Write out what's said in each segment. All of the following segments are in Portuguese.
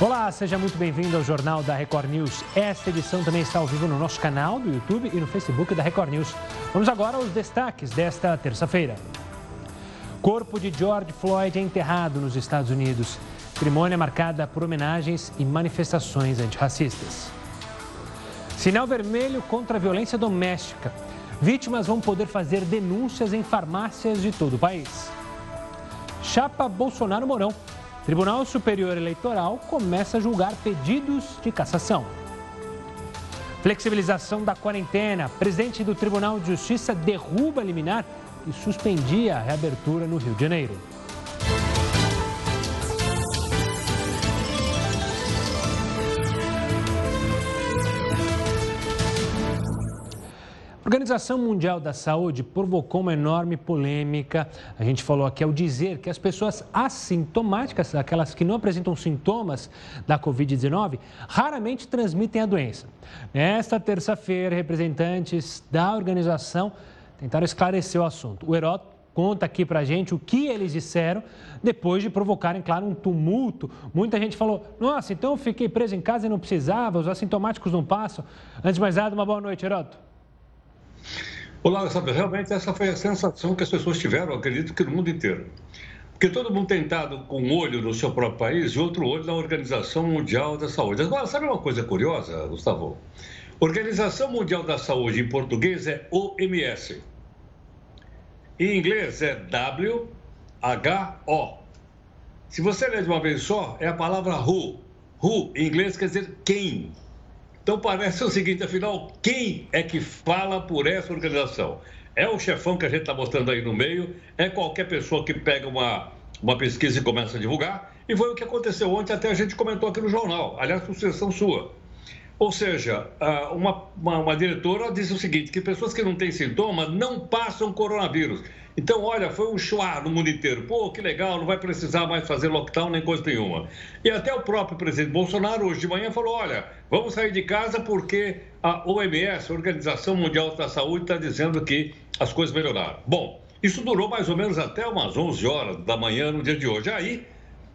Olá, seja muito bem-vindo ao Jornal da Record News. Esta edição também está ao vivo no nosso canal do YouTube e no Facebook da Record News. Vamos agora aos destaques desta terça-feira. Corpo de George Floyd é enterrado nos Estados Unidos. Cerimônia marcada por homenagens e manifestações antirracistas. Sinal vermelho contra a violência doméstica. Vítimas vão poder fazer denúncias em farmácias de todo o país. Chapa Bolsonaro Mourão Tribunal Superior Eleitoral começa a julgar pedidos de cassação. Flexibilização da quarentena. Presidente do Tribunal de Justiça derruba liminar e suspendia a reabertura no Rio de Janeiro. Organização Mundial da Saúde provocou uma enorme polêmica. A gente falou aqui ao dizer que as pessoas assintomáticas, aquelas que não apresentam sintomas da Covid-19, raramente transmitem a doença. Nesta terça-feira, representantes da organização tentaram esclarecer o assunto. O Heródoto conta aqui pra gente o que eles disseram depois de provocarem, claro, um tumulto. Muita gente falou: nossa, então eu fiquei preso em casa e não precisava, os assintomáticos não passam. Antes de mais nada, uma boa noite, Heródoto. Olá, sabe, realmente essa foi a sensação que as pessoas tiveram, acredito que no mundo inteiro. Porque todo mundo tem estado com um olho no seu próprio país e outro olho na Organização Mundial da Saúde. Agora, sabe uma coisa curiosa, Gustavo? Organização Mundial da Saúde em português é OMS. Em inglês é WHO. Se você ler de uma vez só, é a palavra WHO. WHO em inglês quer dizer quem. Então parece o seguinte, afinal, quem é que fala por essa organização? É o chefão que a gente está mostrando aí no meio? É qualquer pessoa que pega uma, uma pesquisa e começa a divulgar? E foi o que aconteceu ontem, até a gente comentou aqui no jornal, aliás, sucessão sua. Ou seja, uma, uma, uma diretora disse o seguinte, que pessoas que não têm sintomas não passam coronavírus. Então, olha, foi um chuá no mundo inteiro. Pô, que legal, não vai precisar mais fazer lockdown nem coisa nenhuma. E até o próprio presidente Bolsonaro, hoje de manhã, falou: olha, vamos sair de casa porque a OMS, a Organização Mundial da Saúde, está dizendo que as coisas melhoraram. Bom, isso durou mais ou menos até umas 11 horas da manhã no dia de hoje. Aí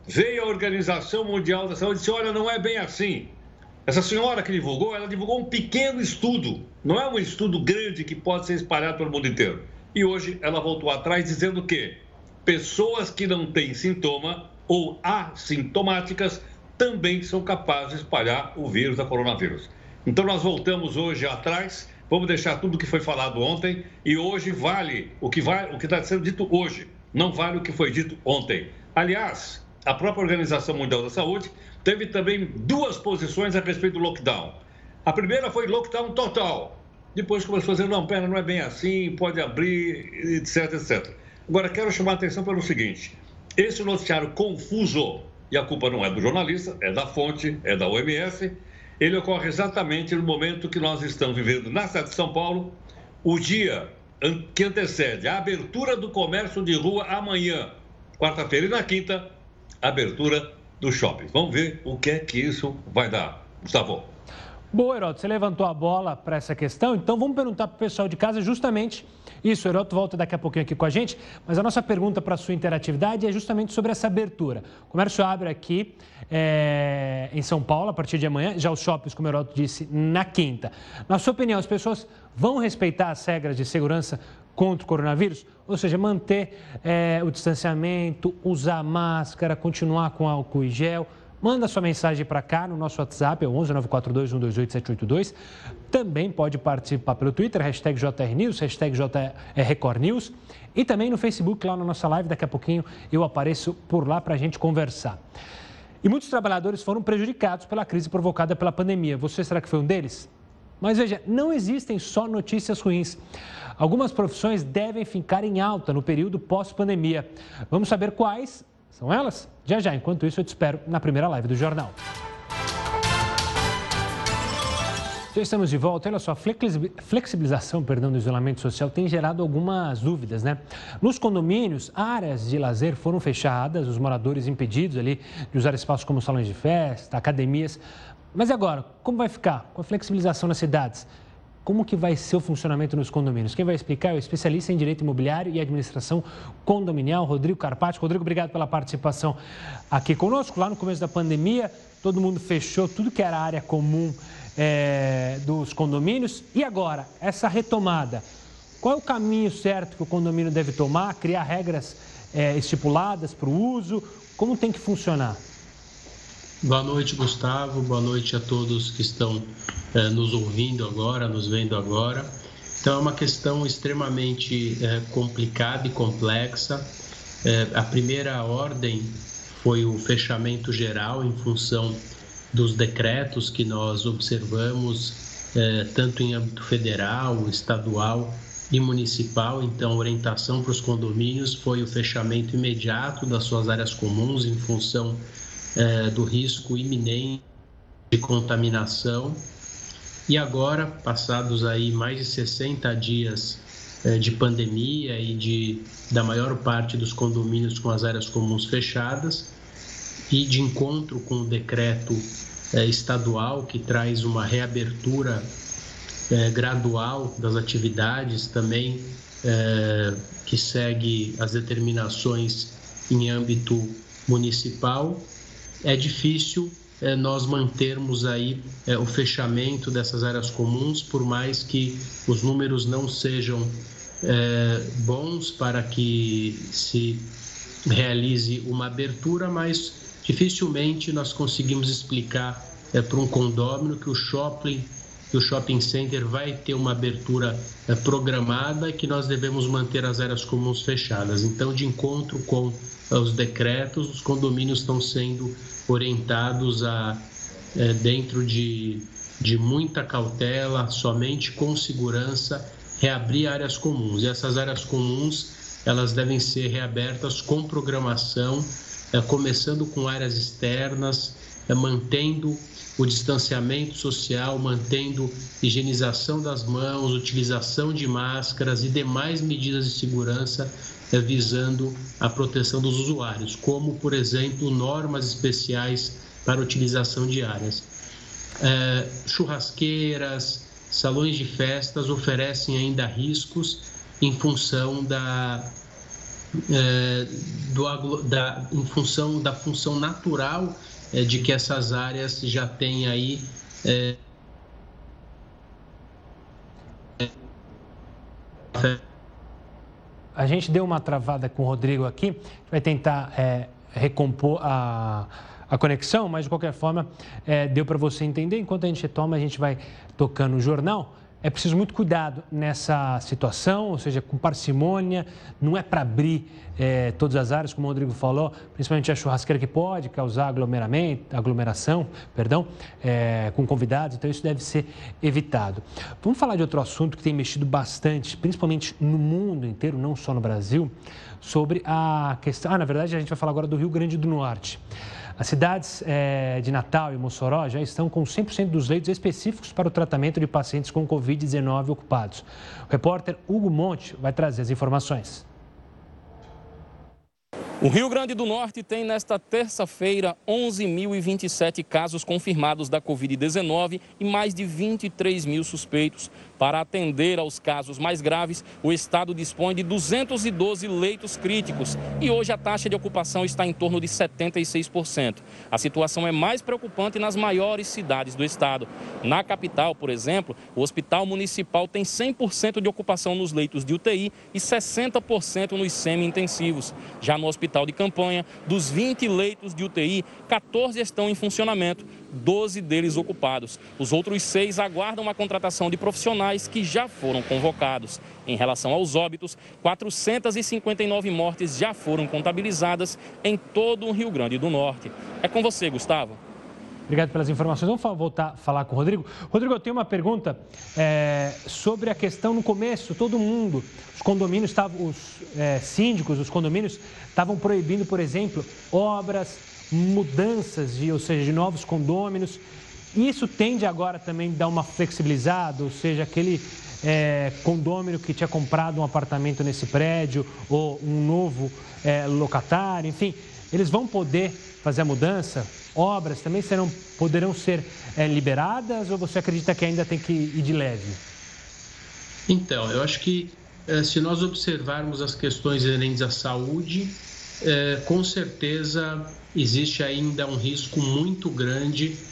veio a Organização Mundial da Saúde e disse: olha, não é bem assim. Essa senhora que divulgou, ela divulgou um pequeno estudo, não é um estudo grande que pode ser espalhado pelo mundo inteiro. E hoje ela voltou atrás dizendo que pessoas que não têm sintoma ou assintomáticas também são capazes de espalhar o vírus da coronavírus. Então nós voltamos hoje atrás, vamos deixar tudo o que foi falado ontem e hoje vale o que vai, o que está sendo dito hoje, não vale o que foi dito ontem. Aliás, a própria Organização Mundial da Saúde teve também duas posições a respeito do lockdown. A primeira foi lockdown total, depois começou a dizer, não, pera, não é bem assim, pode abrir, etc, etc. Agora, quero chamar a atenção pelo seguinte, esse noticiário confuso, e a culpa não é do jornalista, é da fonte, é da OMS, ele ocorre exatamente no momento que nós estamos vivendo na cidade de São Paulo, o dia que antecede a abertura do comércio de rua amanhã, quarta-feira, e na quinta, abertura do shopping. Vamos ver o que é que isso vai dar. Gustavo. Boa, Heroto, você levantou a bola para essa questão, então vamos perguntar para o pessoal de casa justamente isso. O Heroto volta daqui a pouquinho aqui com a gente, mas a nossa pergunta para a sua interatividade é justamente sobre essa abertura. O comércio abre aqui é, em São Paulo a partir de amanhã, já os shoppings, como o Heroto disse, na quinta. Na sua opinião, as pessoas vão respeitar as regras de segurança contra o coronavírus? Ou seja, manter é, o distanciamento, usar máscara, continuar com álcool e gel Manda sua mensagem para cá no nosso WhatsApp, é 11 942 128 782. Também pode participar pelo Twitter, hashtag JRNews, hashtag JRecordNews. E também no Facebook, lá na nossa live. Daqui a pouquinho eu apareço por lá para a gente conversar. E muitos trabalhadores foram prejudicados pela crise provocada pela pandemia. Você será que foi um deles? Mas veja, não existem só notícias ruins. Algumas profissões devem ficar em alta no período pós-pandemia. Vamos saber quais são elas? Já já, enquanto isso eu te espero na primeira live do jornal. Já estamos de volta. Olha só, a flexibilização perdão, do isolamento social tem gerado algumas dúvidas, né? Nos condomínios, áreas de lazer foram fechadas, os moradores impedidos ali de usar espaços como salões de festa, academias. Mas e agora, como vai ficar com a flexibilização nas cidades? Como que vai ser o funcionamento nos condomínios. Quem vai explicar é o especialista em direito imobiliário e administração condominial, Rodrigo Carpati. Rodrigo, obrigado pela participação aqui conosco. Lá no começo da pandemia, todo mundo fechou tudo que era área comum é, dos condomínios. E agora, essa retomada, qual é o caminho certo que o condomínio deve tomar? Criar regras é, estipuladas para o uso? Como tem que funcionar? Boa noite, Gustavo. Boa noite a todos que estão é, nos ouvindo agora, nos vendo agora. Então, é uma questão extremamente é, complicada e complexa. É, a primeira ordem foi o fechamento geral em função dos decretos que nós observamos, tanto em âmbito federal, estadual e municipal. Então, a orientação para os condomínios foi o fechamento imediato das suas áreas comuns em função é, do risco iminente de contaminação. E agora, passados aí mais de 60 dias é, de pandemia e de, da maior parte dos condomínios com as áreas comuns fechadas, e de encontro com o decreto é, estadual que traz uma reabertura é, gradual das atividades, também é, que segue as determinações em âmbito municipal, é difícil é, nós mantermos aí é, o fechamento dessas áreas comuns, por mais que os números não sejam é, bons para que se realize uma abertura, mas dificilmente nós conseguimos explicar é, para um condômino que o shopping que o shopping center vai ter uma abertura é, programada e que nós devemos manter as áreas comuns fechadas. Então, de encontro com os decretos, os condomínios estão sendo orientados a, é, dentro de, de muita cautela, somente com segurança, reabrir áreas comuns. E essas áreas comuns, elas devem ser reabertas com programação, começando com áreas externas, mantendo o distanciamento social, mantendo higienização das mãos, utilização de máscaras e demais medidas de segurança é, visando a proteção dos usuários, como, por exemplo, normas especiais para utilização de áreas. É, churrasqueiras, salões de festas oferecem ainda riscos em função da, é, do, da, em função da função natural é, de que essas áreas já têm aí é, a gente deu uma travada com o Rodrigo aqui, vai tentar é, recompor a, a conexão, mas de qualquer forma é, deu para você entender. Enquanto a gente retoma, a gente vai tocando o jornal. É preciso muito cuidado nessa situação, ou seja, com parcimônia, não é para abrir é, todas as áreas, como o Rodrigo falou, principalmente a churrasqueira que pode causar aglomeramento, aglomeração, perdão, é, com convidados, então isso deve ser evitado. Vamos falar de outro assunto que tem mexido bastante, principalmente no mundo inteiro, não só no Brasil, sobre a questão. Ah, na verdade, a gente vai falar agora do Rio Grande do Norte. As cidades é, de Natal e Mossoró já estão com 100% dos leitos específicos para o tratamento de pacientes com Covid-19 ocupados. O repórter Hugo Monte vai trazer as informações. O Rio Grande do Norte tem nesta terça-feira 11.027 casos confirmados da Covid-19 e mais de 23 mil suspeitos. Para atender aos casos mais graves, o estado dispõe de 212 leitos críticos e hoje a taxa de ocupação está em torno de 76%. A situação é mais preocupante nas maiores cidades do estado. Na capital, por exemplo, o Hospital Municipal tem 100% de ocupação nos leitos de UTI e 60% nos semi-intensivos. Já no hospital de campanha, dos 20 leitos de UTI, 14 estão em funcionamento 12 deles ocupados. Os outros seis aguardam a contratação de profissionais que já foram convocados. Em relação aos óbitos, 459 mortes já foram contabilizadas em todo o Rio Grande do Norte. É com você, Gustavo. Obrigado pelas informações. Vamos voltar a falar com o Rodrigo. Rodrigo, eu tenho uma pergunta é, sobre a questão no começo. Todo mundo, os condomínios estavam, os é, síndicos, os condomínios estavam proibindo, por exemplo, obras, mudanças, de, ou seja, de novos condôminos. Isso tende agora também a dar uma flexibilizada, ou seja, aquele é, condômino que tinha comprado um apartamento nesse prédio ou um novo é, locatário, enfim, eles vão poder fazer a mudança? Obras também serão, poderão ser é, liberadas ou você acredita que ainda tem que ir de leve? Então, eu acho que eh, se nós observarmos as questões inerentes à saúde, eh, com certeza existe ainda um risco muito grande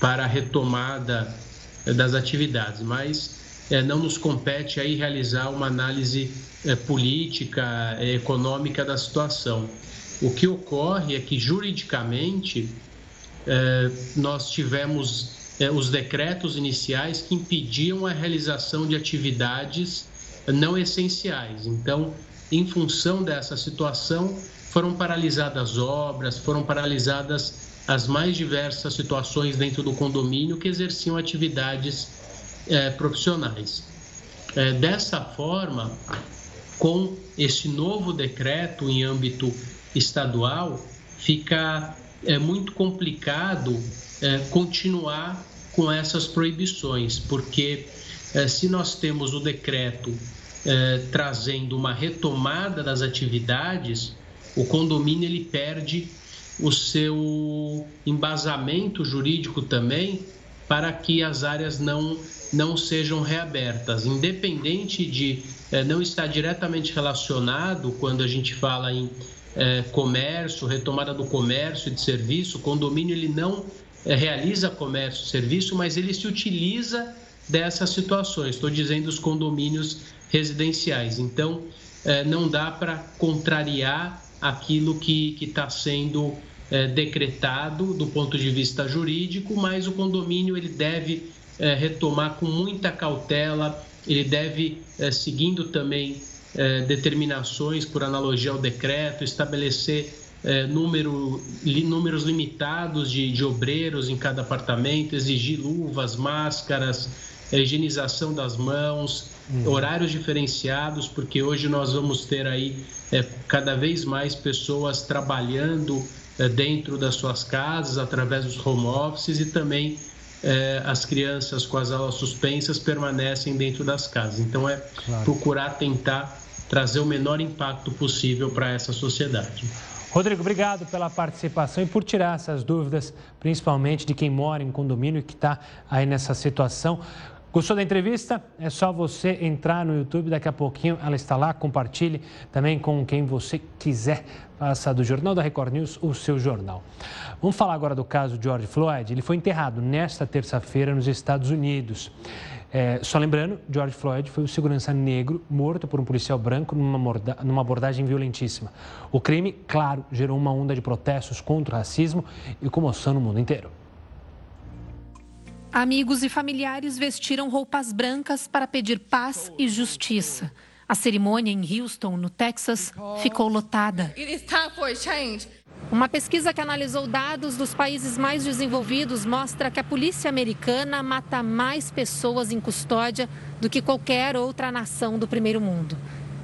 para a retomada das atividades, mas não nos compete aí realizar uma análise política, econômica da situação. O que ocorre é que juridicamente nós tivemos os decretos iniciais que impediam a realização de atividades não essenciais. Então, em função dessa situação, foram paralisadas obras, foram paralisadas as mais diversas situações dentro do condomínio que exerciam atividades é, profissionais. É, dessa forma, com esse novo decreto em âmbito estadual, fica é, muito complicado é, continuar com essas proibições, porque é, se nós temos o decreto é, trazendo uma retomada das atividades, o condomínio ele perde o seu embasamento jurídico também para que as áreas não, não sejam reabertas. Independente de é, não estar diretamente relacionado quando a gente fala em é, comércio, retomada do comércio e de serviço, o condomínio ele não é, realiza comércio e serviço, mas ele se utiliza dessas situações. Estou dizendo os condomínios residenciais. Então, é, não dá para contrariar aquilo que está sendo é, decretado do ponto de vista jurídico, mas o condomínio ele deve é, retomar com muita cautela, ele deve, seguindo também determinações por analogia ao decreto, estabelecer número, números limitados de, de obreiros em cada apartamento, exigir luvas, máscaras, higienização das mãos, uhum. horários diferenciados, porque hoje nós vamos ter aí é, cada vez mais pessoas trabalhando é, dentro das suas casas, através dos home offices e também é, as crianças com as aulas suspensas permanecem dentro das casas. Então é claro. procurar tentar trazer o menor impacto possível para essa sociedade. Rodrigo, obrigado pela participação e por tirar essas dúvidas, principalmente de quem mora em condomínio e que está aí nessa situação. Gostou da entrevista? É só você entrar no YouTube, daqui a pouquinho ela está lá. Compartilhe também com quem você quiser. Faça do Jornal da Record News o seu jornal. Vamos falar agora do caso de George Floyd. Ele foi enterrado nesta terça-feira nos Estados Unidos. É, só lembrando, George Floyd foi o segurança negro morto por um policial branco numa, numa abordagem violentíssima. O crime, claro, gerou uma onda de protestos contra o racismo e comoção no mundo inteiro. Amigos e familiares vestiram roupas brancas para pedir paz e justiça. A cerimônia em Houston, no Texas, ficou lotada. Uma pesquisa que analisou dados dos países mais desenvolvidos mostra que a polícia americana mata mais pessoas em custódia do que qualquer outra nação do primeiro mundo.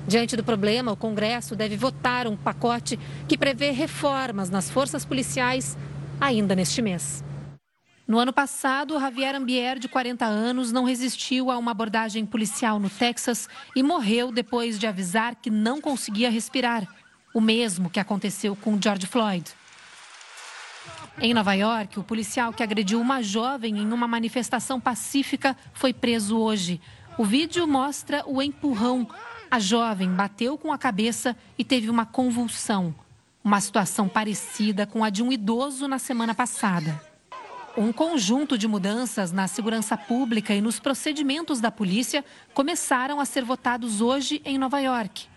Diante do problema, o Congresso deve votar um pacote que prevê reformas nas forças policiais ainda neste mês. No ano passado, Javier Ambier, de 40 anos, não resistiu a uma abordagem policial no Texas e morreu depois de avisar que não conseguia respirar. O mesmo que aconteceu com George Floyd. Em Nova York, o policial que agrediu uma jovem em uma manifestação pacífica foi preso hoje. O vídeo mostra o empurrão. A jovem bateu com a cabeça e teve uma convulsão. Uma situação parecida com a de um idoso na semana passada. Um conjunto de mudanças na segurança pública e nos procedimentos da polícia começaram a ser votados hoje em Nova York.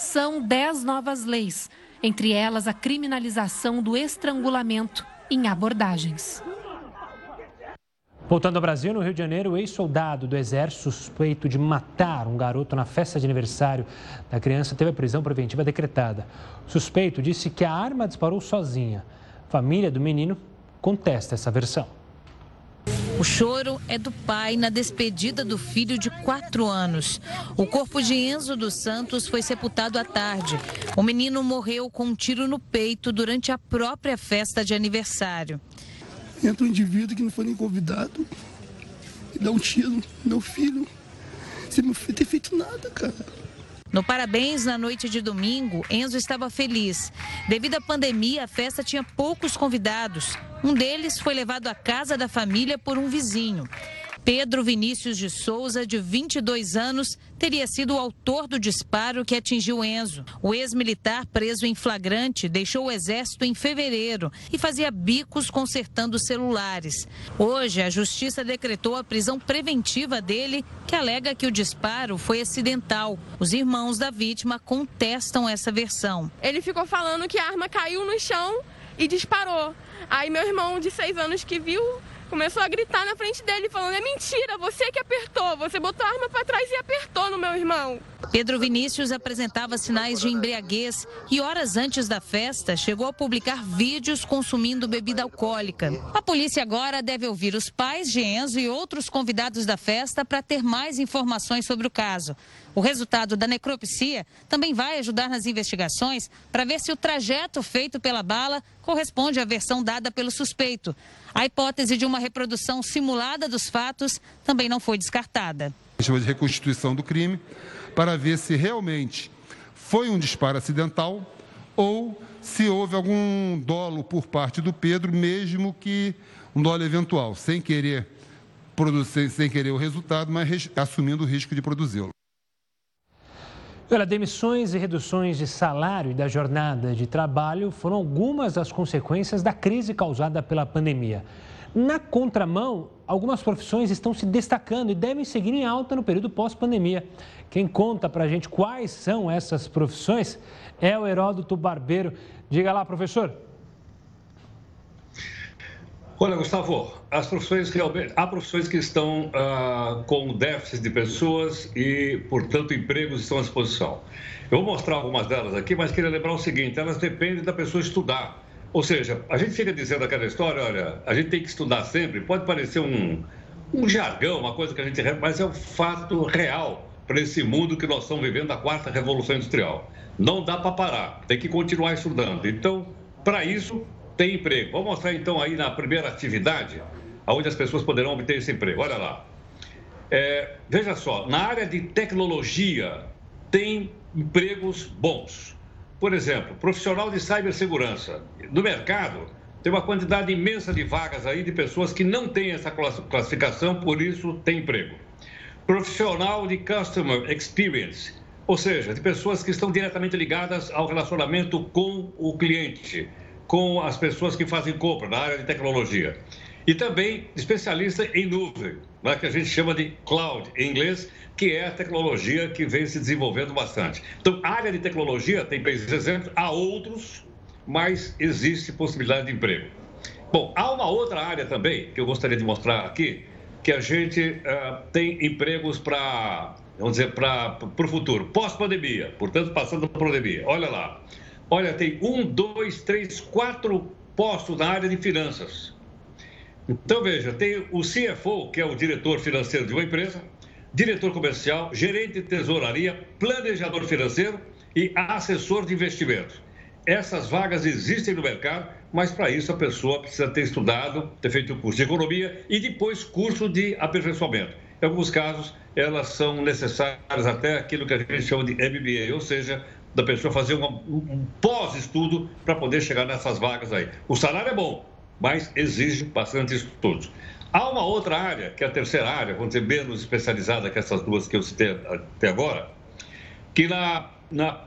São dez novas leis, entre elas a criminalização do estrangulamento em abordagens. Voltando ao Brasil, no Rio de Janeiro, o ex-soldado do Exército suspeito de matar um garoto na festa de aniversário da criança teve a prisão preventiva decretada. O suspeito disse que a arma disparou sozinha. A família do menino contesta essa versão. O choro é do pai na despedida do filho de quatro anos. O corpo de Enzo dos Santos foi sepultado à tarde. O menino morreu com um tiro no peito durante a própria festa de aniversário. Entra um indivíduo que não foi nem convidado e dá um tiro no meu filho. Você não ter feito nada, cara. No Parabéns, na noite de domingo, Enzo estava feliz. Devido à pandemia, a festa tinha poucos convidados. Um deles foi levado à casa da família por um vizinho. Pedro Vinícius de Souza, de 22 anos, teria sido o autor do disparo que atingiu Enzo. O ex-militar, preso em flagrante, deixou o exército em fevereiro e fazia bicos consertando celulares. Hoje, a justiça decretou a prisão preventiva dele, que alega que o disparo foi acidental. Os irmãos da vítima contestam essa versão. Ele ficou falando que a arma caiu no chão e disparou. Aí meu irmão de seis anos que viu começou a gritar na frente dele, falando: é mentira, você que apertou, você botou a arma para trás e apertou no meu irmão. Pedro Vinícius apresentava sinais de embriaguez e, horas antes da festa, chegou a publicar vídeos consumindo bebida alcoólica. A polícia agora deve ouvir os pais de Enzo e outros convidados da festa para ter mais informações sobre o caso. O resultado da necropsia também vai ajudar nas investigações para ver se o trajeto feito pela bala corresponde à versão dada pelo suspeito. A hipótese de uma reprodução simulada dos fatos também não foi descartada. Chama de reconstituição do crime para ver se realmente foi um disparo acidental ou se houve algum dolo por parte do Pedro, mesmo que um dolo eventual, sem querer produzir, sem querer o resultado, mas assumindo o risco de produzi-lo. Olha, demissões e reduções de salário e da jornada de trabalho foram algumas das consequências da crise causada pela pandemia. Na contramão, algumas profissões estão se destacando e devem seguir em alta no período pós-pandemia. Quem conta para a gente quais são essas profissões é o Heródoto Barbeiro. Diga lá, professor. Olha, Gustavo, as profissões que, há profissões que estão ah, com déficit de pessoas e, portanto, empregos estão à disposição. Eu vou mostrar algumas delas aqui, mas queria lembrar o seguinte: elas dependem da pessoa estudar. Ou seja, a gente fica dizendo aquela história, olha, a gente tem que estudar sempre, pode parecer um, um jargão, uma coisa que a gente. Mas é um fato real para esse mundo que nós estamos vivendo, a quarta revolução industrial. Não dá para parar, tem que continuar estudando. Então, para isso, tem emprego. Vou mostrar então aí na primeira atividade, onde as pessoas poderão obter esse emprego. Olha lá. É, veja só, na área de tecnologia tem empregos bons. Por exemplo, profissional de cibersegurança. No mercado, tem uma quantidade imensa de vagas aí de pessoas que não têm essa classificação, por isso tem emprego. Profissional de customer experience, ou seja, de pessoas que estão diretamente ligadas ao relacionamento com o cliente com as pessoas que fazem compra na área de tecnologia. E também especialista em nuvem, né, que a gente chama de cloud em inglês, que é a tecnologia que vem se desenvolvendo bastante. Então, área de tecnologia, tem países exemplos, há outros, mas existe possibilidade de emprego. Bom, há uma outra área também que eu gostaria de mostrar aqui, que a gente uh, tem empregos para, vamos dizer, para o futuro, pós-pandemia, portanto, passando por pandemia. Olha lá. Olha, tem um, dois, três, quatro postos na área de finanças. Então, veja, tem o CFO, que é o diretor financeiro de uma empresa, diretor comercial, gerente de tesouraria, planejador financeiro e assessor de investimentos. Essas vagas existem no mercado, mas para isso a pessoa precisa ter estudado, ter feito curso de economia e depois curso de aperfeiçoamento. Em alguns casos, elas são necessárias até aquilo que a gente chama de MBA, ou seja, da pessoa fazer um, um pós-estudo para poder chegar nessas vagas aí. O salário é bom, mas exige bastante estudos. Há uma outra área, que é a terceira área, vamos dizer, menos especializada que essas duas que eu citei até agora, que na, na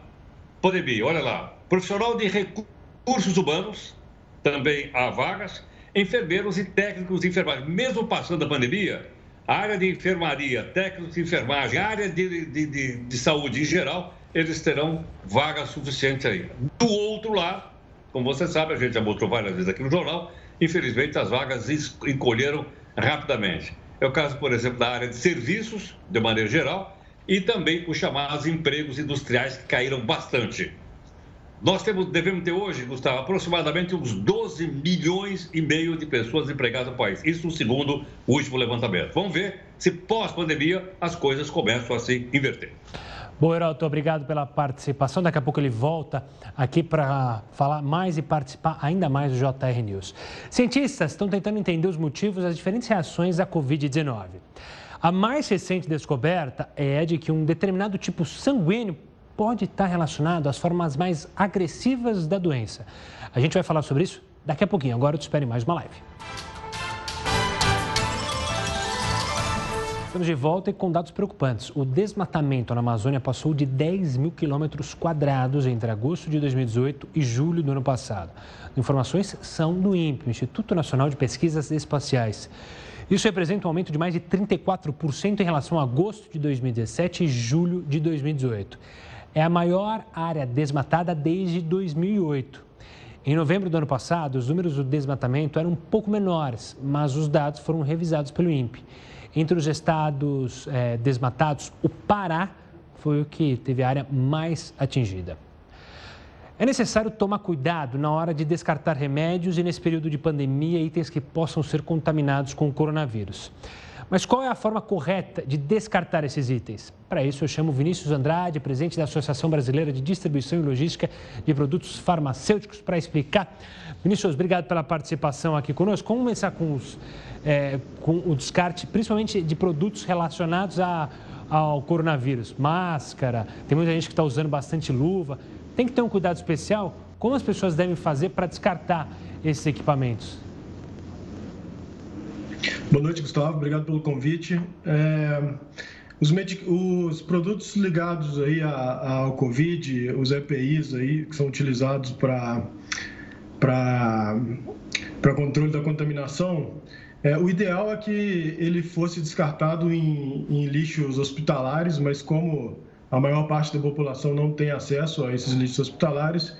pandemia, olha lá, profissional de recursos humanos, também há vagas, enfermeiros e técnicos de enfermagem. Mesmo passando a pandemia, a área de enfermaria, técnicos de enfermagem, a área de, de, de, de saúde em geral, eles terão vaga suficiente aí. Do outro lado, como você sabe, a gente já mostrou várias vezes aqui no jornal, infelizmente as vagas encolheram rapidamente. É o caso, por exemplo, da área de serviços, de maneira geral, e também os chamados empregos industriais que caíram bastante. Nós temos, devemos ter hoje, Gustavo, aproximadamente uns 12 milhões e meio de pessoas empregadas no país. Isso segundo o último levantamento. Vamos ver se pós-pandemia as coisas começam a se inverter. Bom, Heraldo, obrigado pela participação. Daqui a pouco ele volta aqui para falar mais e participar ainda mais do JR News. Cientistas estão tentando entender os motivos das diferentes reações à Covid-19. A mais recente descoberta é de que um determinado tipo sanguíneo pode estar relacionado às formas mais agressivas da doença. A gente vai falar sobre isso daqui a pouquinho. Agora eu te espero em mais uma live. Estamos de volta e com dados preocupantes. O desmatamento na Amazônia passou de 10 mil quilômetros quadrados entre agosto de 2018 e julho do ano passado. Informações são do INPE, Instituto Nacional de Pesquisas Espaciais. Isso representa um aumento de mais de 34% em relação a agosto de 2017 e julho de 2018. É a maior área desmatada desde 2008. Em novembro do ano passado, os números do desmatamento eram um pouco menores, mas os dados foram revisados pelo INPE. Entre os estados é, desmatados, o Pará foi o que teve a área mais atingida. É necessário tomar cuidado na hora de descartar remédios e, nesse período de pandemia, itens que possam ser contaminados com o coronavírus. Mas qual é a forma correta de descartar esses itens? Para isso, eu chamo Vinícius Andrade, presidente da Associação Brasileira de Distribuição e Logística de Produtos Farmacêuticos, para explicar. Vinícius, obrigado pela participação aqui conosco. Vamos começar com os é, com o descarte, principalmente de produtos relacionados a, ao coronavírus. Máscara, tem muita gente que está usando bastante luva. Tem que ter um cuidado especial. Como as pessoas devem fazer para descartar esses equipamentos? Boa noite, Gustavo. Obrigado pelo convite. É, os, medic... os, produtos ligados aí ao Covid, os EPIs aí que são utilizados para para controle da contaminação, é, o ideal é que ele fosse descartado em, em, lixos hospitalares, mas como a maior parte da população não tem acesso a esses lixos hospitalares,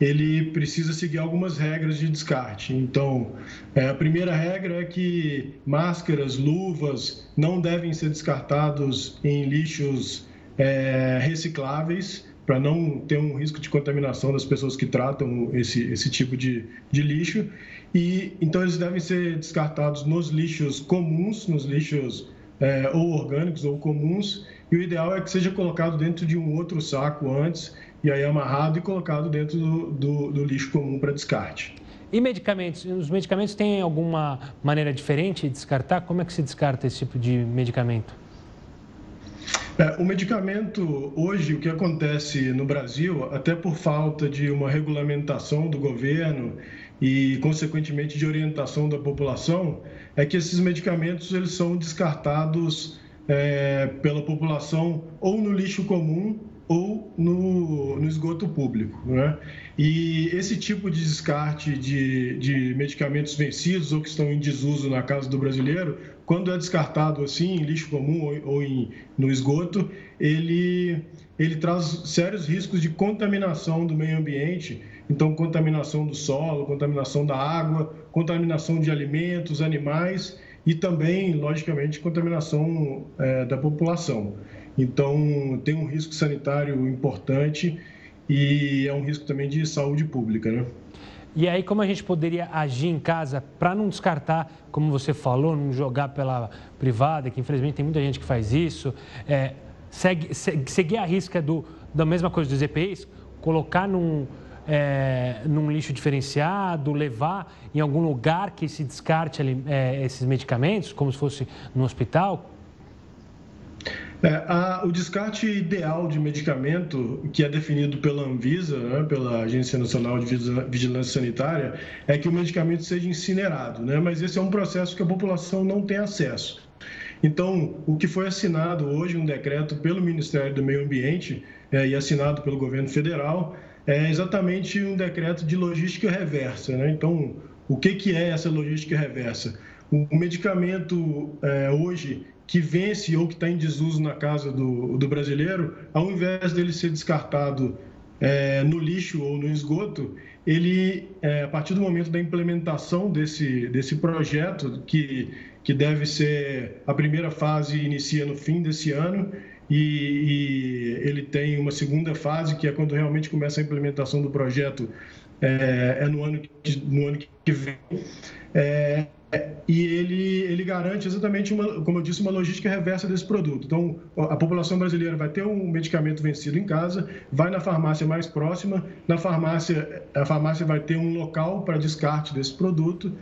ele precisa seguir algumas regras de descarte. Então, é, a primeira regra é que máscaras, luvas não devem ser descartados em lixos é, recicláveis para não ter um risco de contaminação das pessoas que tratam esse, esse tipo de, de lixo. E então eles devem ser descartados nos lixos comuns, nos lixos é, ou orgânicos ou comuns. E o ideal é que seja colocado dentro de um outro saco antes e aí amarrado e colocado dentro do, do, do lixo comum para descarte. E medicamentos? Os medicamentos têm alguma maneira diferente de descartar? Como é que se descarta esse tipo de medicamento? É, o medicamento, hoje, o que acontece no Brasil, até por falta de uma regulamentação do governo e, consequentemente, de orientação da população, é que esses medicamentos eles são descartados é, pela população ou no lixo comum ou no, no esgoto público. Né? E esse tipo de descarte de, de medicamentos vencidos ou que estão em desuso na casa do brasileiro, quando é descartado assim, em lixo comum ou, ou em, no esgoto, ele, ele traz sérios riscos de contaminação do meio ambiente. Então, contaminação do solo, contaminação da água, contaminação de alimentos, animais e também, logicamente, contaminação é, da população. Então, tem um risco sanitário importante e é um risco também de saúde pública, né? E aí, como a gente poderia agir em casa para não descartar, como você falou, não jogar pela privada, que infelizmente tem muita gente que faz isso, é, segue, segue, seguir a risca do, da mesma coisa dos EPIs, colocar num, é, num lixo diferenciado, levar em algum lugar que se descarte é, esses medicamentos, como se fosse no hospital? É, a, o descarte ideal de medicamento, que é definido pela Anvisa, né, pela Agência Nacional de Vigilância Sanitária, é que o medicamento seja incinerado, né? mas esse é um processo que a população não tem acesso. Então, o que foi assinado hoje, um decreto pelo Ministério do Meio Ambiente é, e assinado pelo governo federal, é exatamente um decreto de logística reversa. Né? Então, o que, que é essa logística reversa? O medicamento é, hoje que vence ou que está em desuso na casa do, do brasileiro, ao invés dele ser descartado é, no lixo ou no esgoto, ele, é, a partir do momento da implementação desse, desse projeto, que, que deve ser a primeira fase inicia no fim desse ano, e, e ele tem uma segunda fase, que é quando realmente começa a implementação do projeto, é, é no, ano que, no ano que vem. É, e ele, ele garante exatamente, uma, como eu disse, uma logística reversa desse produto. Então, a população brasileira vai ter um medicamento vencido em casa, vai na farmácia mais próxima, na farmácia, a farmácia vai ter um local para descarte desse produto,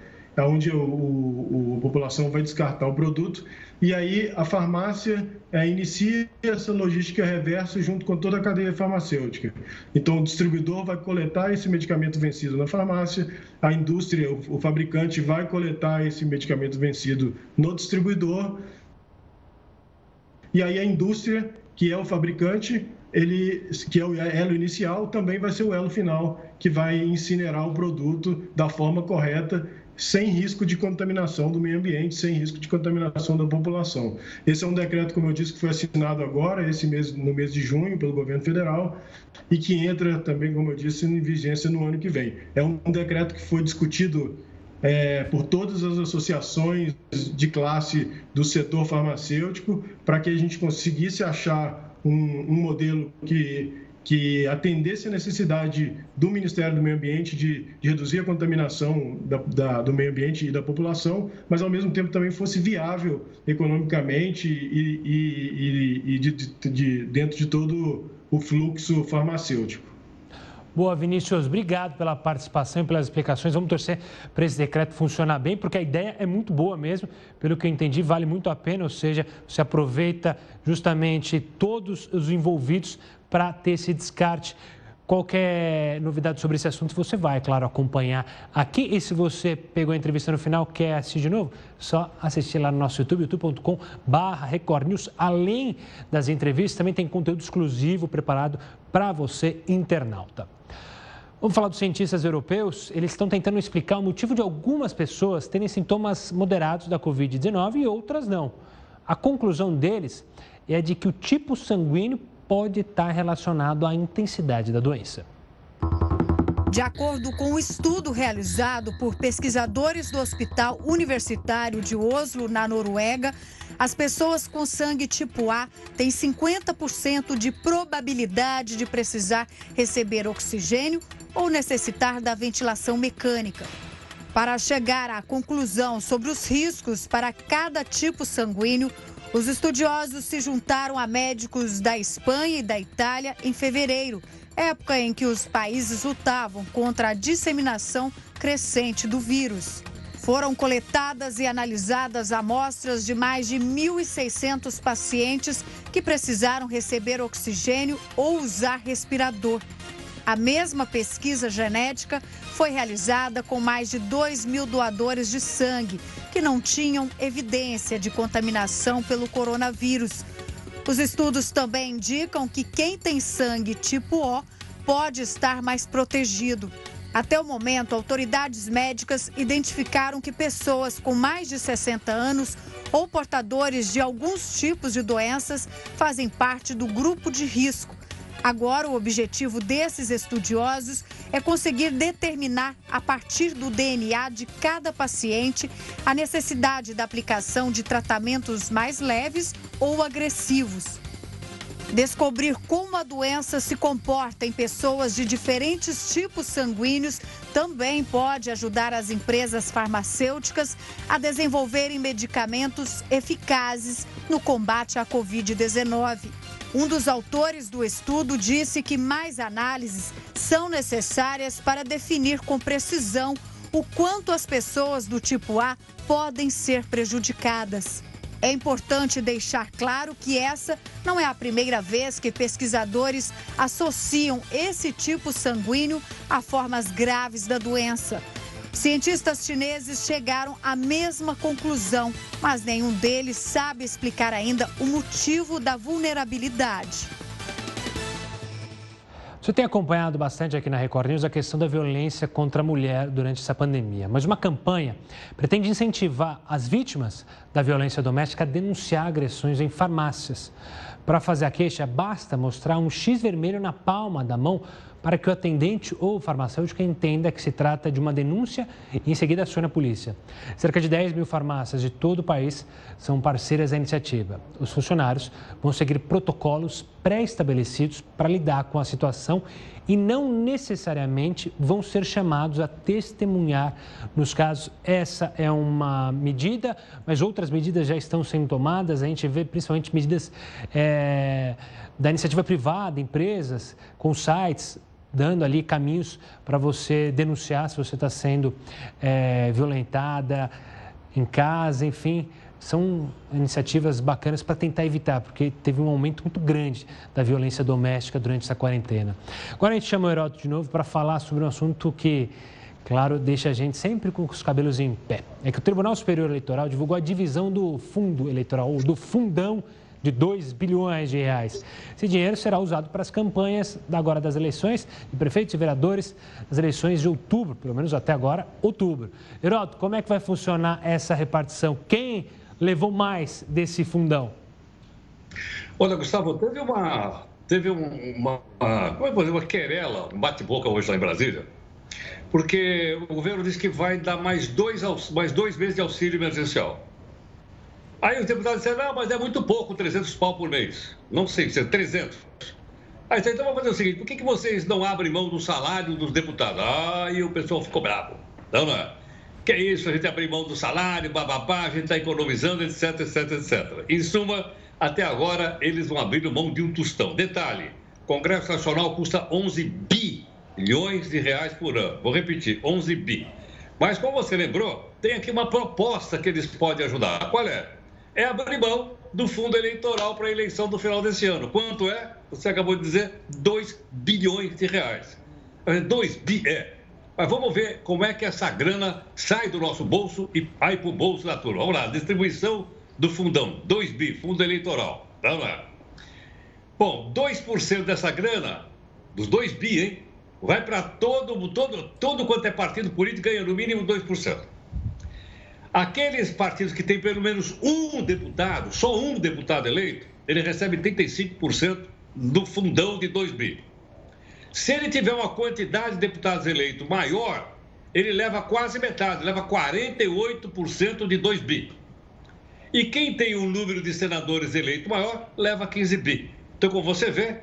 onde o, o, a população vai descartar o produto, e aí a farmácia é, inicia essa logística reversa junto com toda a cadeia farmacêutica. Então, o distribuidor vai coletar esse medicamento vencido na farmácia, a indústria, o, o fabricante vai coletar esse medicamento vencido no distribuidor, e aí a indústria, que é o fabricante, ele, que é o elo inicial, também vai ser o elo final que vai incinerar o produto da forma correta sem risco de contaminação do meio ambiente, sem risco de contaminação da população. Esse é um decreto, como eu disse, que foi assinado agora, esse mês, no mês de junho, pelo governo federal, e que entra também, como eu disse, em vigência no ano que vem. É um decreto que foi discutido é, por todas as associações de classe do setor farmacêutico, para que a gente conseguisse achar um, um modelo que que atendesse a necessidade do Ministério do Meio Ambiente de, de reduzir a contaminação da, da, do meio ambiente e da população, mas ao mesmo tempo também fosse viável economicamente e, e, e, e de, de, dentro de todo o fluxo farmacêutico. Boa, Vinícius, obrigado pela participação e pelas explicações. Vamos torcer para esse decreto funcionar bem, porque a ideia é muito boa mesmo. Pelo que eu entendi, vale muito a pena, ou seja, você aproveita justamente todos os envolvidos para ter esse descarte. Qualquer novidade sobre esse assunto, você vai, claro, acompanhar aqui. E se você pegou a entrevista no final, quer assistir de novo, só assistir lá no nosso YouTube, youtube.com.br Record News. Além das entrevistas, também tem conteúdo exclusivo preparado para você, internauta. Vamos falar dos cientistas europeus. Eles estão tentando explicar o motivo de algumas pessoas terem sintomas moderados da Covid-19 e outras não. A conclusão deles é de que o tipo sanguíneo pode estar relacionado à intensidade da doença. De acordo com o um estudo realizado por pesquisadores do Hospital Universitário de Oslo, na Noruega, as pessoas com sangue tipo A têm 50% de probabilidade de precisar receber oxigênio ou necessitar da ventilação mecânica. Para chegar à conclusão sobre os riscos para cada tipo sanguíneo, os estudiosos se juntaram a médicos da Espanha e da Itália em fevereiro, época em que os países lutavam contra a disseminação crescente do vírus. Foram coletadas e analisadas amostras de mais de 1.600 pacientes que precisaram receber oxigênio ou usar respirador. A mesma pesquisa genética foi realizada com mais de 2 mil doadores de sangue que não tinham evidência de contaminação pelo coronavírus. Os estudos também indicam que quem tem sangue tipo O pode estar mais protegido. Até o momento, autoridades médicas identificaram que pessoas com mais de 60 anos ou portadores de alguns tipos de doenças fazem parte do grupo de risco Agora, o objetivo desses estudiosos é conseguir determinar, a partir do DNA de cada paciente, a necessidade da aplicação de tratamentos mais leves ou agressivos. Descobrir como a doença se comporta em pessoas de diferentes tipos sanguíneos também pode ajudar as empresas farmacêuticas a desenvolverem medicamentos eficazes no combate à Covid-19. Um dos autores do estudo disse que mais análises são necessárias para definir com precisão o quanto as pessoas do tipo A podem ser prejudicadas. É importante deixar claro que essa não é a primeira vez que pesquisadores associam esse tipo sanguíneo a formas graves da doença. Cientistas chineses chegaram à mesma conclusão, mas nenhum deles sabe explicar ainda o motivo da vulnerabilidade. Você tem acompanhado bastante aqui na Record News a questão da violência contra a mulher durante essa pandemia. Mas uma campanha pretende incentivar as vítimas da violência doméstica a denunciar agressões em farmácias. Para fazer a queixa, basta mostrar um X vermelho na palma da mão para que o atendente ou farmacêutico entenda que se trata de uma denúncia e em seguida acione a polícia. Cerca de 10 mil farmácias de todo o país são parceiras da iniciativa. Os funcionários vão seguir protocolos pré-estabelecidos para lidar com a situação e não necessariamente vão ser chamados a testemunhar nos casos. Essa é uma medida, mas outras medidas já estão sendo tomadas. A gente vê principalmente medidas é, da iniciativa privada, empresas com sites dando ali caminhos para você denunciar se você está sendo é, violentada em casa, enfim. São iniciativas bacanas para tentar evitar, porque teve um aumento muito grande da violência doméstica durante essa quarentena. Agora a gente chama o Heródoto de novo para falar sobre um assunto que, claro, deixa a gente sempre com os cabelos em pé. É que o Tribunal Superior Eleitoral divulgou a divisão do fundo eleitoral, ou do fundão de 2 bilhões de reais. Esse dinheiro será usado para as campanhas agora das eleições de prefeitos e vereadores, as eleições de outubro, pelo menos até agora, outubro. Heroto, como é que vai funcionar essa repartição? Quem levou mais desse fundão? Olha, Gustavo, teve uma. Teve uma. como é que uma querela, um bate-boca hoje lá em Brasília, porque o governo disse que vai dar mais dois, mais dois meses de auxílio emergencial. Aí os deputados disseram, não, mas é muito pouco, 300 pau por mês. Não sei, se é 300. Aí então vamos fazer o seguinte, por que, que vocês não abrem mão do salário dos deputados? Aí o pessoal ficou bravo. Não, não é? Que é isso, a gente abrir mão do salário, bababá, a gente está economizando, etc, etc, etc. Em suma, até agora eles vão abrir mão de um tostão. Detalhe, Congresso Nacional custa 11 bilhões de reais por ano. Vou repetir, 11 bi. Mas como você lembrou, tem aqui uma proposta que eles podem ajudar. Qual é? É abrir mão do fundo eleitoral para a eleição do final desse ano. Quanto é? Você acabou de dizer 2 bilhões de reais. 2 bi é. Mas vamos ver como é que essa grana sai do nosso bolso e vai para o bolso da turma. Vamos lá, distribuição do fundão, 2 bi, fundo eleitoral. Vamos lá. Bom, 2% dessa grana, dos 2 bi, hein? Vai para todo, todo, todo quanto é partido político ganha no mínimo 2%. Aqueles partidos que têm pelo menos um deputado, só um deputado eleito, ele recebe 35% do fundão de 2 bi. Se ele tiver uma quantidade de deputados eleitos maior, ele leva quase metade, leva 48% de 2 bi. E quem tem um número de senadores eleitos maior, leva 15 bi. Então, como você vê,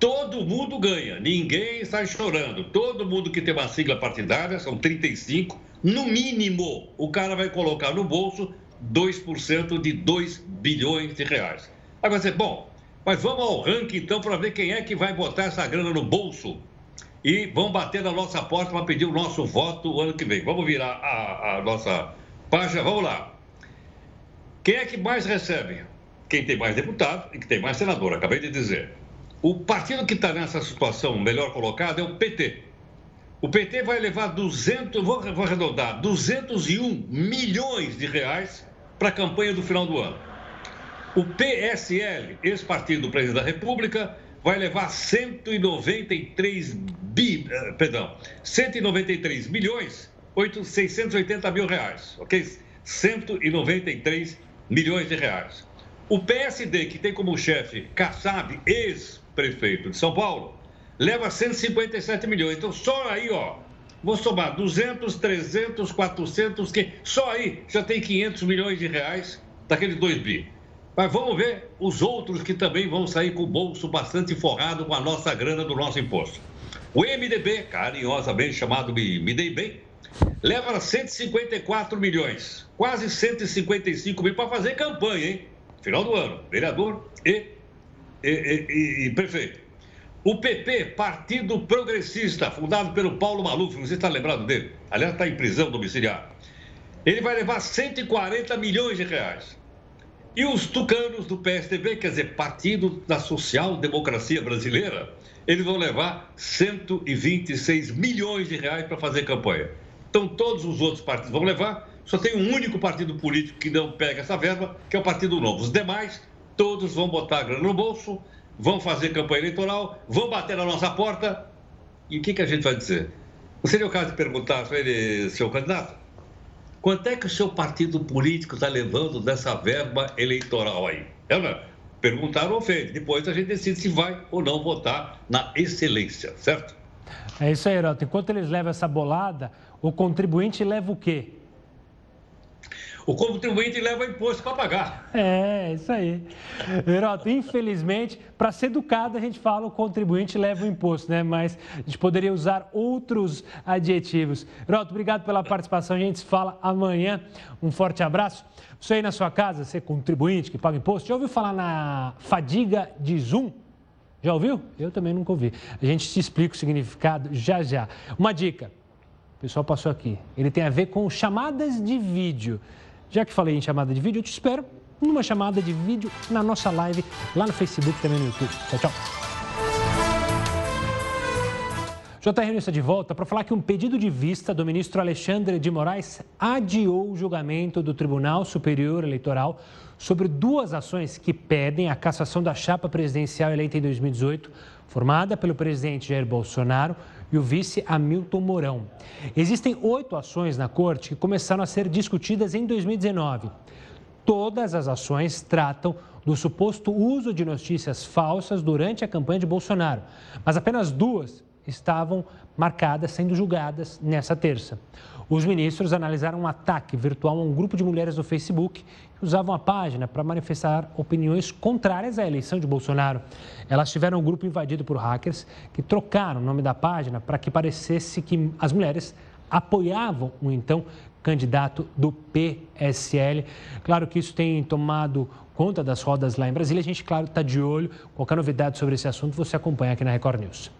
todo mundo ganha, ninguém sai chorando. Todo mundo que tem uma sigla partidária, são 35, no mínimo, o cara vai colocar no bolso 2% de 2 bilhões de reais. Vai dizer, bom, mas vamos ao ranking então para ver quem é que vai botar essa grana no bolso. E vão bater na nossa porta para pedir o nosso voto o ano que vem. Vamos virar a, a nossa página, vamos lá. Quem é que mais recebe? Quem tem mais deputado e que tem mais senador, acabei de dizer. O partido que está nessa situação melhor colocado é o PT. O PT vai levar 200, vou, vou arredondar, 201 milhões de reais para a campanha do final do ano. O PSL, ex-partido do presidente da República, vai levar 193 bi, eh, perdão, 193 milhões 680 mil reais, ok? 193 milhões de reais. O PSD, que tem como chefe Kassab, ex-prefeito de São Paulo, leva 157 milhões. Então, só aí, ó, vou somar 200, 300, 400, que só aí já tem 500 milhões de reais daqueles 2 bi. Mas vamos ver os outros que também vão sair com o bolso bastante forrado com a nossa grana do nosso imposto. O MDB, carinhosamente chamado Me, Me Dei Bem, leva 154 milhões, quase 155 mil para fazer campanha, hein? Final do ano, vereador e, e, e, e prefeito. O PP, Partido Progressista, fundado pelo Paulo Maluf, você está lembrado dele? Aliás, está em prisão domiciliar. Ele vai levar 140 milhões de reais. E os tucanos do PSDB, quer dizer, Partido da Social Democracia Brasileira, eles vão levar 126 milhões de reais para fazer campanha. Então, todos os outros partidos vão levar, só tem um único partido político que não pega essa verba, que é o Partido Novo. Os demais, todos vão botar a grana no bolso vão fazer campanha eleitoral, vão bater na nossa porta. E o que, que a gente vai dizer? Não seria o caso de perguntar para ele, seu candidato, quanto é que o seu partido político está levando dessa verba eleitoral aí? É, não? Perguntar ou ofende. Depois a gente decide se vai ou não votar na excelência, certo? É isso aí, Heroto. Enquanto eles levam essa bolada, o contribuinte leva o quê? O contribuinte leva imposto para pagar. É, isso aí. Heroto, infelizmente, para ser educado, a gente fala o contribuinte leva o imposto, né? Mas a gente poderia usar outros adjetivos. Heroto, obrigado pela participação. A gente se fala amanhã. Um forte abraço. Você aí na sua casa, você é contribuinte que paga imposto, já ouviu falar na fadiga de Zoom? Já ouviu? Eu também nunca ouvi. A gente te explica o significado já já. Uma dica. O pessoal passou aqui. Ele tem a ver com chamadas de vídeo. Já que falei em chamada de vídeo, eu te espero numa chamada de vídeo na nossa live lá no Facebook também no YouTube. Tchau, tchau. JR está de volta para falar que um pedido de vista do ministro Alexandre de Moraes adiou o julgamento do Tribunal Superior Eleitoral sobre duas ações que pedem a cassação da chapa presidencial eleita em 2018, formada pelo presidente Jair Bolsonaro e o vice Hamilton Mourão. Existem oito ações na corte que começaram a ser discutidas em 2019. Todas as ações tratam do suposto uso de notícias falsas durante a campanha de Bolsonaro, mas apenas duas estavam marcadas, sendo julgadas nessa terça. Os ministros analisaram um ataque virtual a um grupo de mulheres no Facebook que usavam a página para manifestar opiniões contrárias à eleição de Bolsonaro. Elas tiveram um grupo invadido por hackers que trocaram o nome da página para que parecesse que as mulheres apoiavam o então candidato do PSL. Claro que isso tem tomado conta das rodas lá em Brasília. A gente, claro, está de olho. Qualquer novidade sobre esse assunto você acompanha aqui na Record News.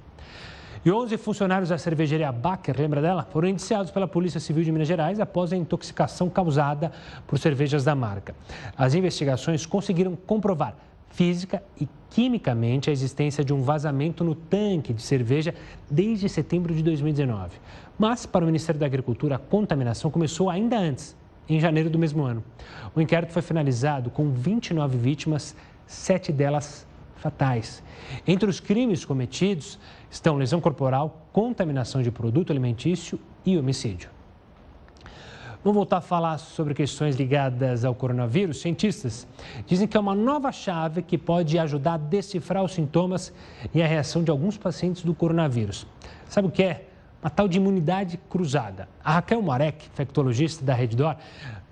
E 11 funcionários da cervejaria Baker, lembra dela? Foram indiciados pela Polícia Civil de Minas Gerais após a intoxicação causada por cervejas da marca. As investigações conseguiram comprovar física e quimicamente a existência de um vazamento no tanque de cerveja desde setembro de 2019. Mas, para o Ministério da Agricultura, a contaminação começou ainda antes, em janeiro do mesmo ano. O inquérito foi finalizado com 29 vítimas, sete delas fatais. Entre os crimes cometidos estão lesão corporal, contaminação de produto alimentício e homicídio. Vamos voltar a falar sobre questões ligadas ao coronavírus. Cientistas dizem que é uma nova chave que pode ajudar a decifrar os sintomas e a reação de alguns pacientes do coronavírus. Sabe o que é? Uma tal de imunidade cruzada. A Raquel Marek, infectologista da Reddor,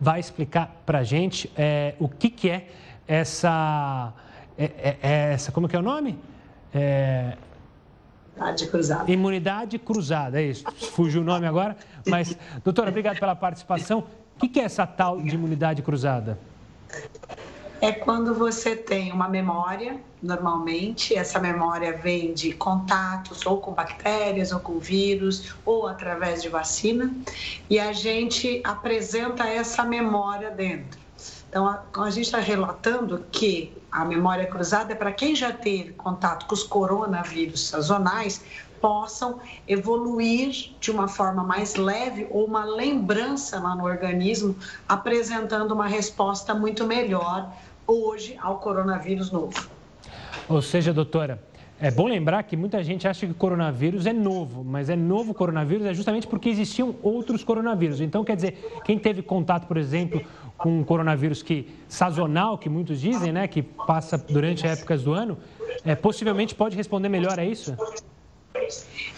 vai explicar para a gente é, o que, que é essa é, é, é, essa, como que é o nome? É... Imunidade cruzada. Imunidade cruzada, é isso. Fugiu o nome agora. Mas, doutora, obrigado pela participação. O que é essa tal de imunidade cruzada? É quando você tem uma memória, normalmente, essa memória vem de contatos ou com bactérias, ou com vírus, ou através de vacina, e a gente apresenta essa memória dentro. Então, a, a gente está relatando que a memória cruzada é para quem já teve contato com os coronavírus sazonais, possam evoluir de uma forma mais leve ou uma lembrança lá no organismo, apresentando uma resposta muito melhor hoje ao coronavírus novo. Ou seja, doutora, é bom lembrar que muita gente acha que o coronavírus é novo, mas é novo coronavírus é justamente porque existiam outros coronavírus. Então, quer dizer, quem teve contato, por exemplo, com um coronavírus que sazonal, que muitos dizem, né, que passa durante épocas do ano, é, possivelmente pode responder melhor a isso?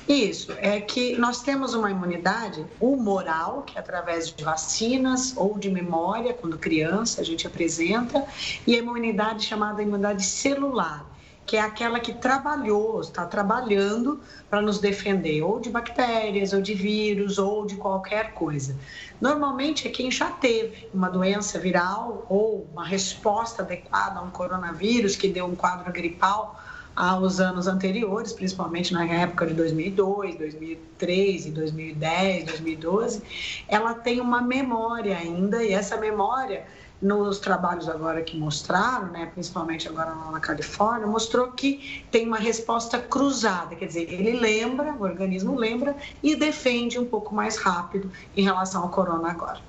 Isso, é que nós temos uma imunidade humoral, que é através de vacinas ou de memória, quando criança a gente apresenta, e a imunidade chamada imunidade celular, que é aquela que trabalhou, está trabalhando para nos defender ou de bactérias, ou de vírus, ou de qualquer coisa. Normalmente é quem já teve uma doença viral ou uma resposta adequada a um coronavírus que deu um quadro gripal aos anos anteriores, principalmente na época de 2002, 2003, 2010, 2012, ela tem uma memória ainda e essa memória nos trabalhos agora que mostraram, né, principalmente agora lá na Califórnia, mostrou que tem uma resposta cruzada, quer dizer, ele lembra, o organismo lembra e defende um pouco mais rápido em relação ao corona agora.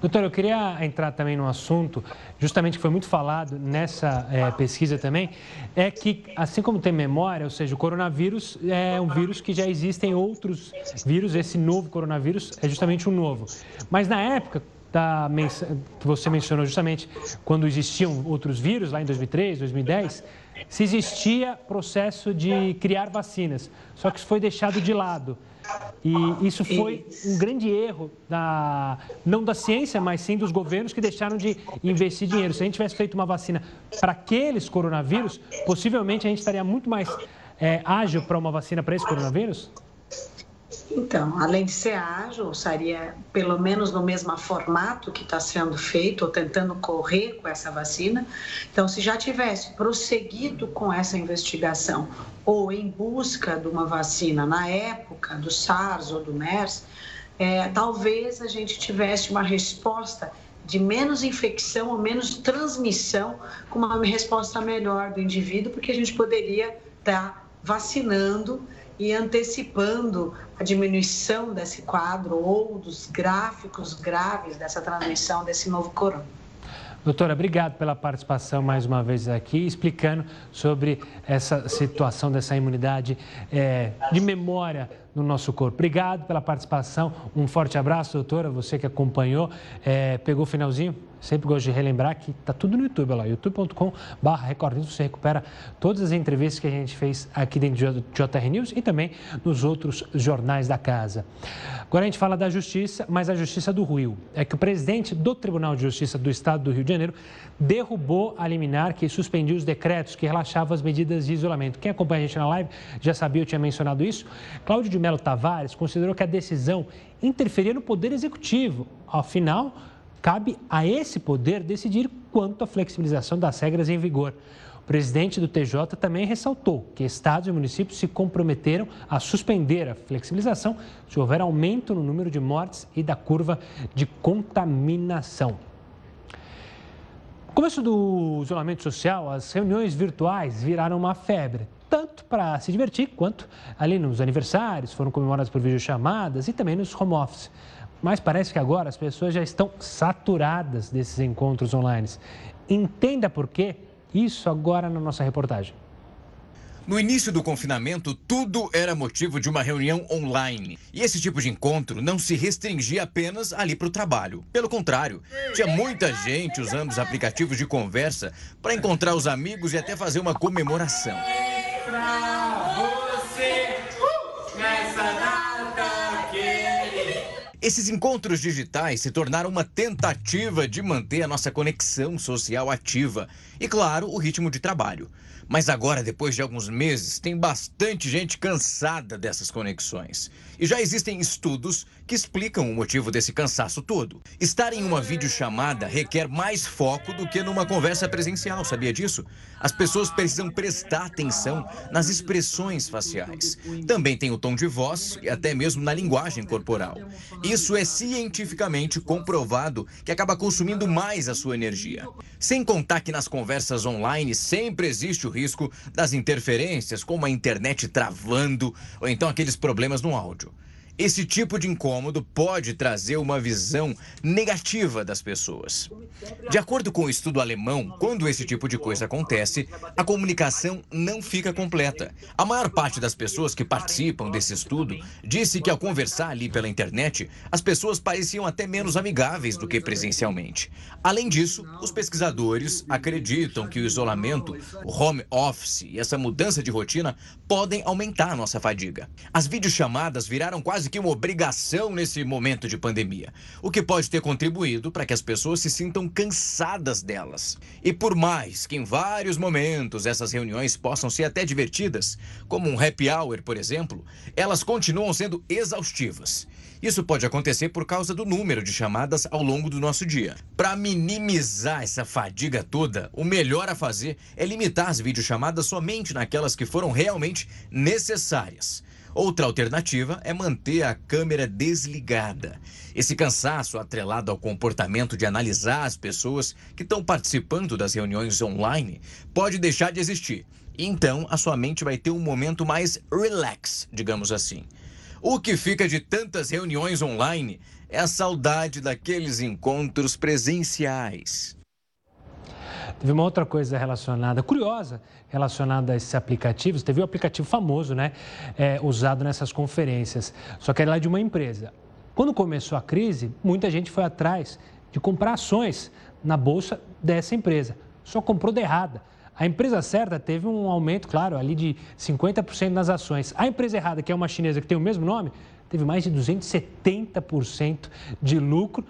Doutor, eu queria entrar também no assunto, justamente que foi muito falado nessa é, pesquisa também, é que, assim como tem memória, ou seja, o coronavírus é um vírus que já existem outros vírus, esse novo coronavírus é justamente um novo. Mas na época, da, que você mencionou justamente, quando existiam outros vírus, lá em 2003, 2010, se existia processo de criar vacinas, só que isso foi deixado de lado. E isso foi um grande erro, da, não da ciência, mas sim dos governos que deixaram de investir dinheiro. Se a gente tivesse feito uma vacina para aqueles coronavírus, possivelmente a gente estaria muito mais é, ágil para uma vacina para esse coronavírus? Então, além de ser ágil, seria pelo menos no mesmo formato que está sendo feito, ou tentando correr com essa vacina. Então, se já tivesse prosseguido com essa investigação ou em busca de uma vacina na época do SARS ou do MERS, é, talvez a gente tivesse uma resposta de menos infecção ou menos transmissão, com uma resposta melhor do indivíduo, porque a gente poderia estar tá vacinando e antecipando a diminuição desse quadro ou dos gráficos graves dessa transmissão desse novo corona. Doutora, obrigado pela participação mais uma vez aqui, explicando sobre essa situação dessa imunidade é, de memória no nosso corpo. Obrigado pela participação, um forte abraço, doutora, você que acompanhou, é, pegou o finalzinho? Sempre gosto de relembrar que está tudo no YouTube, lá, youtube.com.br você recupera todas as entrevistas que a gente fez aqui dentro do JR News e também nos outros jornais da casa. Agora a gente fala da justiça, mas a justiça do Rio. É que o presidente do Tribunal de Justiça do Estado do Rio de Janeiro derrubou a liminar que suspendia os decretos que relaxavam as medidas de isolamento. Quem acompanha a gente na live já sabia, eu tinha mencionado isso. Cláudio de Melo Tavares considerou que a decisão interferia no poder executivo. Afinal, cabe a esse poder decidir quanto à flexibilização das regras em vigor. O presidente do TJ também ressaltou que estados e municípios se comprometeram a suspender a flexibilização se houver aumento no número de mortes e da curva de contaminação. No começo do isolamento social, as reuniões virtuais viraram uma febre, tanto para se divertir quanto ali nos aniversários, foram comemoradas por videochamadas e também nos home office. Mas parece que agora as pessoas já estão saturadas desses encontros online. Entenda por quê? Isso agora na nossa reportagem. No início do confinamento, tudo era motivo de uma reunião online. E esse tipo de encontro não se restringia apenas ali para o trabalho. Pelo contrário, tinha muita gente usando os aplicativos de conversa para encontrar os amigos e até fazer uma comemoração. Pra esses encontros digitais se tornaram uma tentativa de manter a nossa conexão social ativa e, claro, o ritmo de trabalho. Mas agora, depois de alguns meses, tem bastante gente cansada dessas conexões. E já existem estudos que explicam o motivo desse cansaço todo. Estar em uma videochamada requer mais foco do que numa conversa presencial, sabia disso? As pessoas precisam prestar atenção nas expressões faciais. Também tem o tom de voz e até mesmo na linguagem corporal. Isso é cientificamente comprovado que acaba consumindo mais a sua energia. Sem contar que nas conversas online sempre existe o risco das interferências, como a internet travando ou então aqueles problemas no áudio. Esse tipo de incômodo pode trazer uma visão negativa das pessoas. De acordo com o estudo alemão, quando esse tipo de coisa acontece, a comunicação não fica completa. A maior parte das pessoas que participam desse estudo disse que ao conversar ali pela internet, as pessoas pareciam até menos amigáveis do que presencialmente. Além disso, os pesquisadores acreditam que o isolamento, o home office e essa mudança de rotina podem aumentar nossa fadiga. As videochamadas viraram quase quase que uma obrigação nesse momento de pandemia, o que pode ter contribuído para que as pessoas se sintam cansadas delas. E por mais que em vários momentos essas reuniões possam ser até divertidas, como um happy hour, por exemplo, elas continuam sendo exaustivas. Isso pode acontecer por causa do número de chamadas ao longo do nosso dia. Para minimizar essa fadiga toda, o melhor a fazer é limitar as videochamadas somente naquelas que foram realmente necessárias. Outra alternativa é manter a câmera desligada. Esse cansaço, atrelado ao comportamento de analisar as pessoas que estão participando das reuniões online, pode deixar de existir. Então, a sua mente vai ter um momento mais relax, digamos assim. O que fica de tantas reuniões online é a saudade daqueles encontros presenciais. Teve uma outra coisa relacionada, curiosa, relacionada a esses aplicativos. Teve um aplicativo famoso, né, é, usado nessas conferências, só que era lá de uma empresa. Quando começou a crise, muita gente foi atrás de comprar ações na bolsa dessa empresa. Só comprou de errada. A empresa certa teve um aumento, claro, ali de 50% nas ações. A empresa errada, que é uma chinesa que tem o mesmo nome, teve mais de 270% de lucro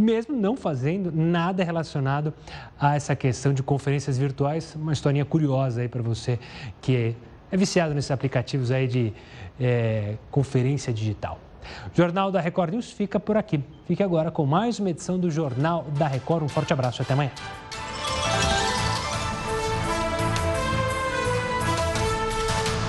mesmo não fazendo nada relacionado a essa questão de conferências virtuais. Uma historinha curiosa aí para você que é viciado nesses aplicativos aí de é, conferência digital. O Jornal da Record News fica por aqui. Fique agora com mais uma edição do Jornal da Record. Um forte abraço e até amanhã.